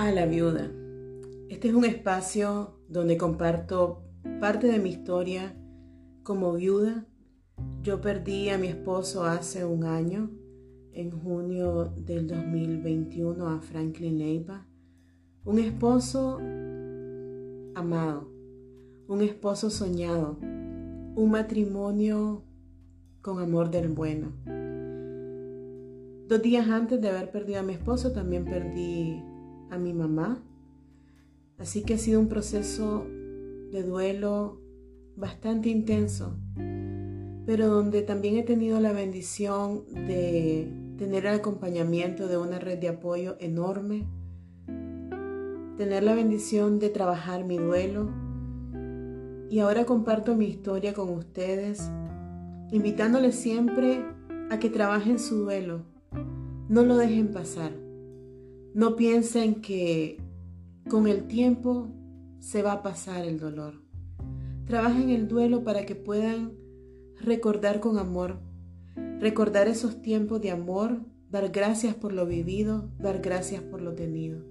a la viuda. Este es un espacio donde comparto parte de mi historia como viuda. Yo perdí a mi esposo hace un año, en junio del 2021, a Franklin Leiva. Un esposo amado, un esposo soñado, un matrimonio con amor del bueno. Dos días antes de haber perdido a mi esposo, también perdí a mi mamá. Así que ha sido un proceso de duelo bastante intenso, pero donde también he tenido la bendición de tener el acompañamiento de una red de apoyo enorme, tener la bendición de trabajar mi duelo y ahora comparto mi historia con ustedes, invitándoles siempre a que trabajen su duelo, no lo dejen pasar. No piensen que con el tiempo se va a pasar el dolor. Trabajen el duelo para que puedan recordar con amor, recordar esos tiempos de amor, dar gracias por lo vivido, dar gracias por lo tenido.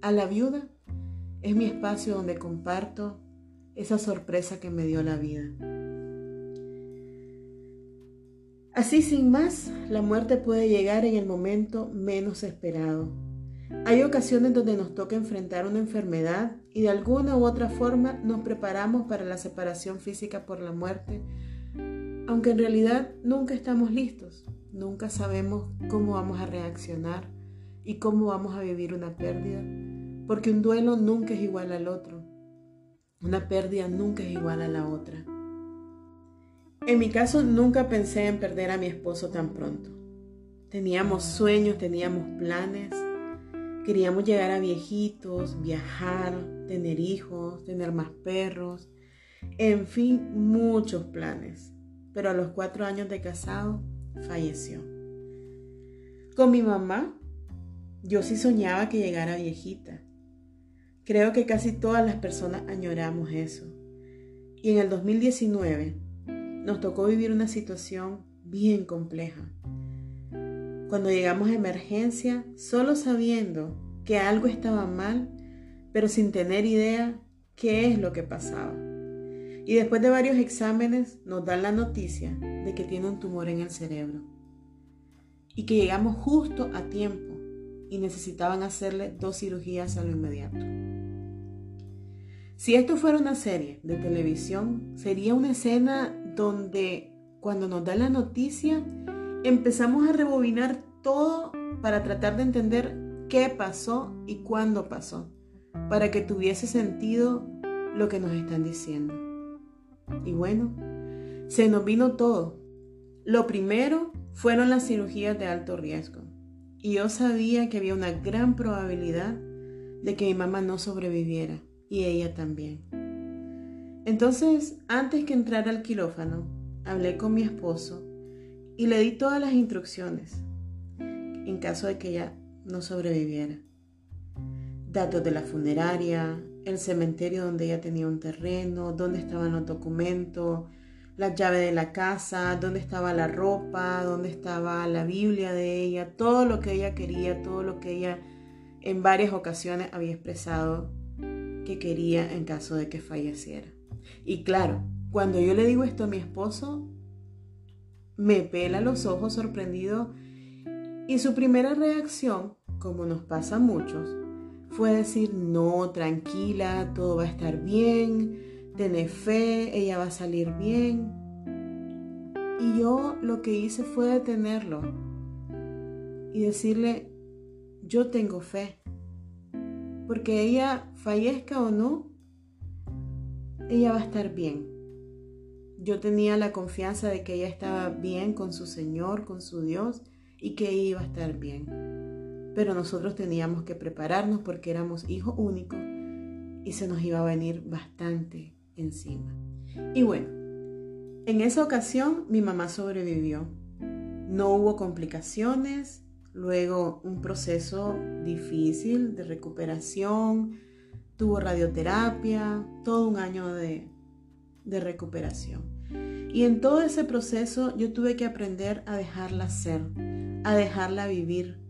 A la viuda es mi espacio donde comparto esa sorpresa que me dio la vida. Así sin más, la muerte puede llegar en el momento menos esperado. Hay ocasiones donde nos toca enfrentar una enfermedad y de alguna u otra forma nos preparamos para la separación física por la muerte, aunque en realidad nunca estamos listos, nunca sabemos cómo vamos a reaccionar y cómo vamos a vivir una pérdida, porque un duelo nunca es igual al otro, una pérdida nunca es igual a la otra. En mi caso nunca pensé en perder a mi esposo tan pronto. Teníamos sueños, teníamos planes. Queríamos llegar a viejitos, viajar, tener hijos, tener más perros. En fin, muchos planes. Pero a los cuatro años de casado, falleció. Con mi mamá, yo sí soñaba que llegara viejita. Creo que casi todas las personas añoramos eso. Y en el 2019, nos tocó vivir una situación bien compleja. Cuando llegamos a emergencia, solo sabiendo que algo estaba mal, pero sin tener idea qué es lo que pasaba. Y después de varios exámenes nos dan la noticia de que tiene un tumor en el cerebro. Y que llegamos justo a tiempo y necesitaban hacerle dos cirugías a lo inmediato. Si esto fuera una serie de televisión, sería una escena donde cuando nos da la noticia empezamos a rebobinar todo para tratar de entender qué pasó y cuándo pasó, para que tuviese sentido lo que nos están diciendo. Y bueno, se nos vino todo. Lo primero fueron las cirugías de alto riesgo. Y yo sabía que había una gran probabilidad de que mi mamá no sobreviviera y ella también. Entonces, antes que entrar al quirófano, hablé con mi esposo y le di todas las instrucciones en caso de que ella no sobreviviera. Datos de la funeraria, el cementerio donde ella tenía un terreno, dónde estaban los documentos, la llave de la casa, dónde estaba la ropa, dónde estaba la Biblia de ella, todo lo que ella quería, todo lo que ella en varias ocasiones había expresado que quería en caso de que falleciera. Y claro, cuando yo le digo esto a mi esposo, me pela los ojos sorprendido y su primera reacción, como nos pasa a muchos, fue decir, no, tranquila, todo va a estar bien, ten fe, ella va a salir bien. Y yo lo que hice fue detenerlo y decirle, yo tengo fe, porque ella fallezca o no, ella va a estar bien. Yo tenía la confianza de que ella estaba bien con su Señor, con su Dios, y que iba a estar bien. Pero nosotros teníamos que prepararnos porque éramos hijos únicos y se nos iba a venir bastante encima. Y bueno, en esa ocasión mi mamá sobrevivió. No hubo complicaciones, luego un proceso difícil de recuperación, tuvo radioterapia, todo un año de, recuperación. Y en todo ese proceso yo tuve que aprender a dejarla ser, a dejarla vivir.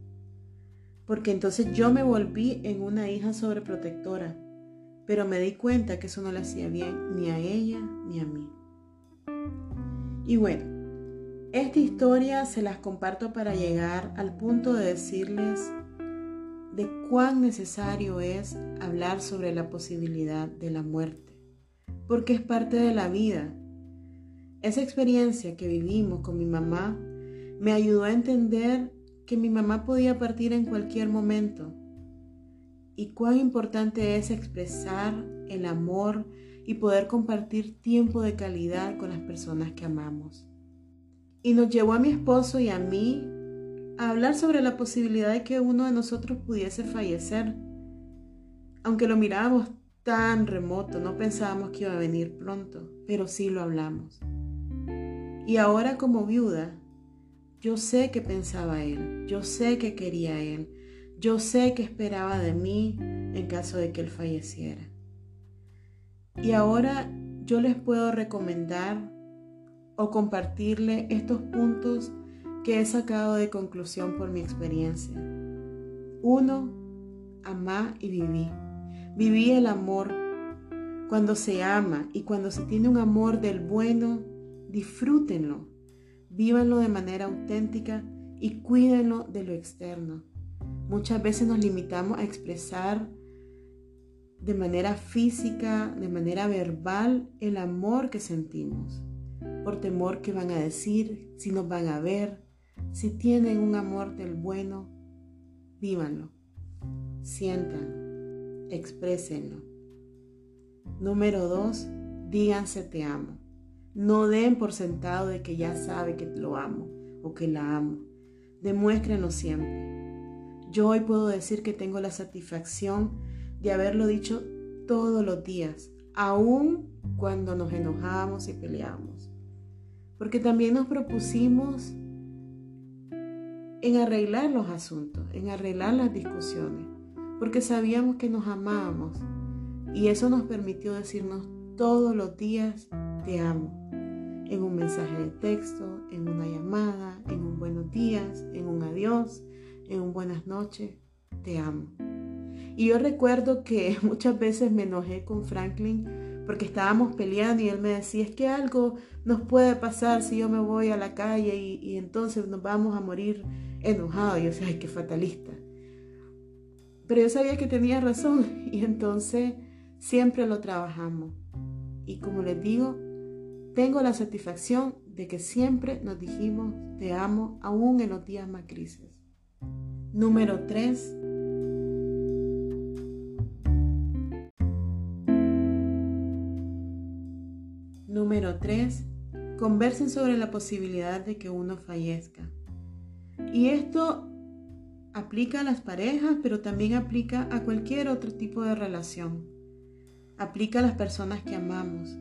porque entonces yo me volví en una hija sobreprotectora, pero me di cuenta que eso no le hacía bien ni a ella ni a mí. Y bueno, esta historia se las comparto para llegar al punto de decirles de cuán necesario es hablar sobre la posibilidad de la muerte, porque es parte de la vida. Esa experiencia que vivimos con mi mamá me ayudó a entender que mi mamá podía partir en cualquier momento y cuán importante es expresar el amor y poder compartir tiempo de calidad con las personas que amamos. Y nos llevó a mi esposo y a mí hablar sobre la posibilidad de que uno de nosotros pudiese fallecer. Aunque lo mirábamos tan remoto, no pensábamos que iba a venir pronto, pero sí lo hablamos. Y ahora como viuda, yo sé que pensaba él, yo sé que quería él, yo sé que esperaba de mí en caso de que él falleciera. Y ahora yo les puedo recomendar o compartirle estos puntos que he sacado de conclusión por mi experiencia. Uno, amá y viví. Viví el amor. Cuando se ama y cuando se tiene un amor del bueno, disfrútenlo, vívanlo de manera auténtica y cuídenlo de lo externo. Muchas veces nos limitamos a expresar de manera física, de manera verbal, el amor que sentimos, por temor que van a decir, si nos van a ver, si tienen un amor del bueno, vívanlo, sientan, exprésenlo. Número dos, díganse te amo. No den por sentado de que ya sabe que lo amo o que la amo. Demuéstrenlo siempre. Yo hoy puedo decir que tengo la satisfacción de haberlo dicho todos los días, aun cuando nos enojamos y peleamos. Porque también nos propusimos en arreglar los asuntos, en arreglar las discusiones, porque sabíamos que nos amábamos y eso nos permitió decirnos todos los días te amo, en un mensaje de texto, en una llamada, en un buenos días, en un adiós, en un buenas noches, te amo. Y yo recuerdo que muchas veces me enojé con Franklin porque estábamos peleando y él me decía, es que algo nos puede pasar si yo me voy a la calle y, entonces nos vamos a morir enojados. Y yo decía, ay, qué fatalista. Pero yo sabía que tenía razón y entonces siempre lo trabajamos. Y como les digo, tengo la satisfacción de que siempre nos dijimos, te amo, aún en los días más grises. Número 3 Número 3. Conversen sobre la posibilidad de que uno fallezca. Y esto aplica a las parejas, pero también aplica a cualquier otro tipo de relación. Aplica a las personas que amamos.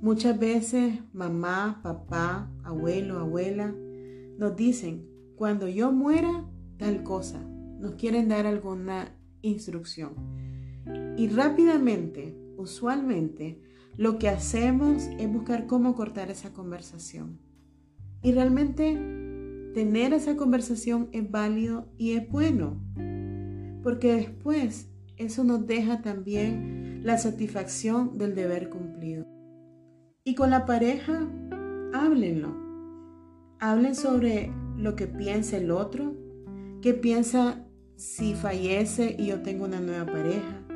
Muchas veces mamá, papá, abuelo, abuela nos dicen, cuando yo muera, tal cosa. Nos quieren dar alguna instrucción. Y rápidamente, usualmente, lo que hacemos es buscar cómo cortar esa conversación. Y realmente tener esa conversación es válido y es bueno, porque después eso nos deja también la satisfacción del deber cumplido. Y con la pareja, háblenlo. Hablen sobre lo que piensa el otro, qué piensa si fallece y yo tengo una nueva pareja,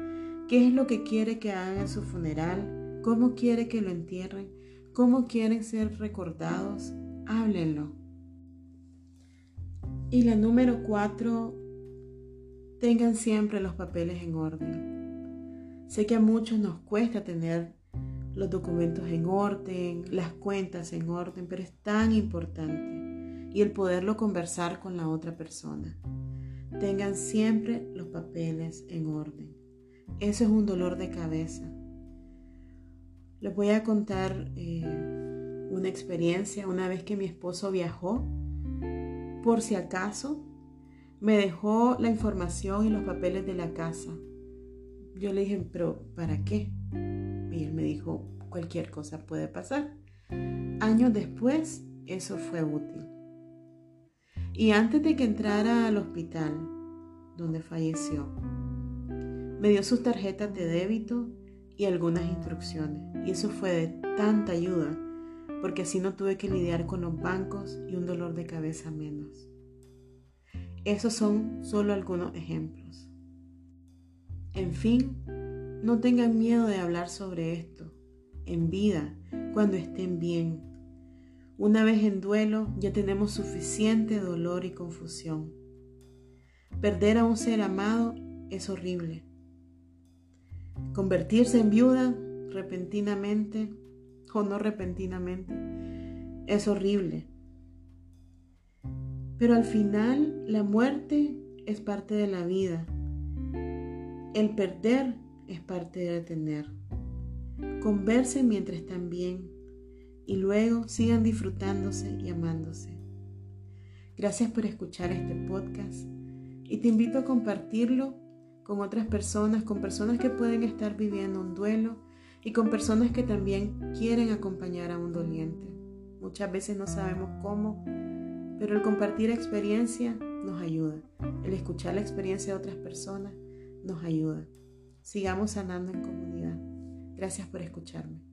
qué es lo que quiere que hagan en su funeral, cómo quiere que lo entierren, cómo quieren ser recordados, háblenlo. Y la número cuatro, tengan siempre los papeles en orden. Sé que a muchos nos cuesta tener los documentos en orden, las cuentas en orden, pero es tan importante. Y el poderlo conversar con la otra persona. Tengan siempre los papeles en orden. Eso es un dolor de cabeza. Les voy a contar eh, una experiencia una vez que mi esposo viajó. Por si acaso, me dejó la información y los papeles de la casa. Yo le dije, pero ¿para qué? Y él me dijo, cualquier cosa puede pasar. Años después, eso fue útil. Y antes de que entrara al hospital, donde falleció. Me dio sus tarjetas de débito y algunas instrucciones. Y eso fue de tanta ayuda, porque así no tuve que lidiar con los bancos y un dolor de cabeza menos. Esos son solo algunos ejemplos. En fin, no tengan miedo de hablar sobre esto, en vida, cuando estén bien. Una vez en duelo ya tenemos suficiente dolor y confusión. Perder a un ser amado es horrible. Convertirse en viuda repentinamente o no repentinamente es horrible. Pero al final la muerte es parte de la vida. El perder es parte de tener. Conversen mientras están bien y luego sigan disfrutándose y amándose. Gracias por escuchar este podcast y te invito a compartirlo con otras personas, con personas que pueden estar viviendo un duelo y con personas que también quieren acompañar a un doliente. Muchas veces no sabemos cómo, pero el compartir experiencia nos ayuda. El escuchar la experiencia de otras personas nos ayuda. Sigamos sanando en comunidad. Gracias por escucharme.